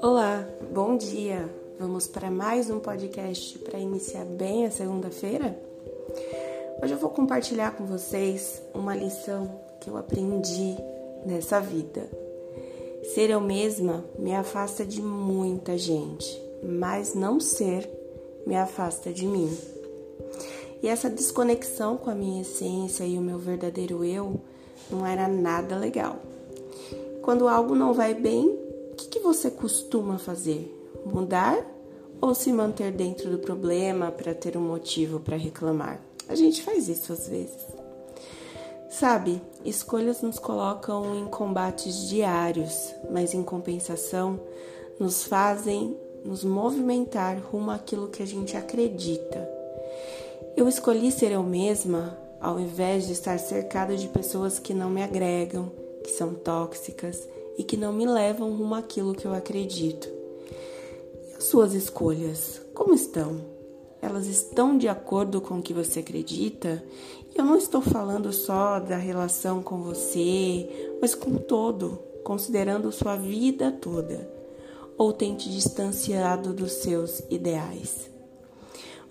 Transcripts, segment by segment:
Olá, bom dia! Vamos para mais um podcast para iniciar bem a segunda-feira? Hoje eu vou compartilhar com vocês uma lição que eu aprendi nessa vida. Ser eu mesma me afasta de muita gente, mas não ser me afasta de mim. E essa desconexão com a minha essência e o meu verdadeiro eu não era nada legal. Quando algo não vai bem, que, que você costuma fazer? Mudar ou se manter dentro do problema para ter um motivo para reclamar? A gente faz isso às vezes. Sabe, escolhas nos colocam em combates diários, mas em compensação nos fazem nos movimentar rumo àquilo que a gente acredita. Eu escolhi ser eu mesma ao invés de estar cercada de pessoas que não me agregam, que são tóxicas e que não me levam rumo àquilo que eu acredito. E as suas escolhas, como estão? Elas estão de acordo com o que você acredita? E eu não estou falando só da relação com você, mas com todo, considerando sua vida toda. Ou tem te distanciado dos seus ideais?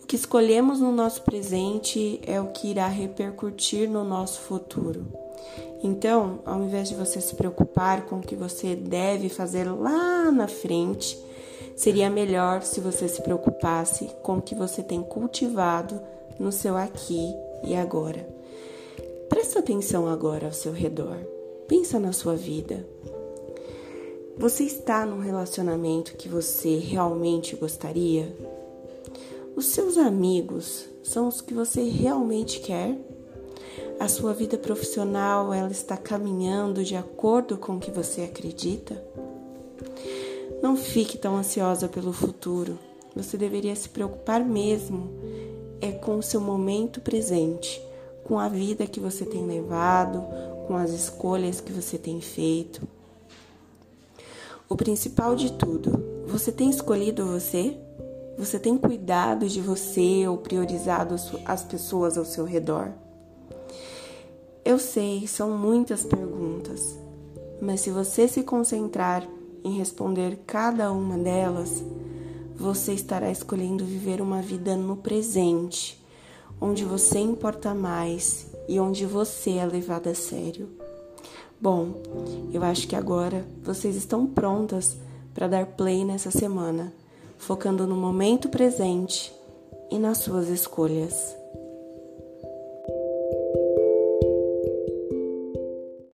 Que escolhemos no nosso presente é o que irá repercutir no nosso futuro. Então, ao invés de você se preocupar com o que você deve fazer lá na frente, seria melhor se você se preocupasse com o que você tem cultivado no seu aqui e agora. Presta atenção agora ao seu redor. Pensa na sua vida. Você está num relacionamento que você realmente gostaria? Os seus amigos são os que você realmente quer? A sua vida profissional, ela está caminhando de acordo com o que você acredita? Não fique tão ansiosa pelo futuro. Você deveria se preocupar mesmo é com o seu momento presente, com a vida que você tem levado, com as escolhas que você tem feito. O principal de tudo, você tem escolhido você? Você tem cuidado de você ou priorizado as pessoas ao seu redor? Eu sei, são muitas perguntas, mas se você se concentrar em responder cada uma delas, você estará escolhendo viver uma vida no presente, onde você importa mais e onde você é levado a sério. Bom, eu acho que agora vocês estão prontas para dar play nessa semana, focando no momento presente e nas suas escolhas.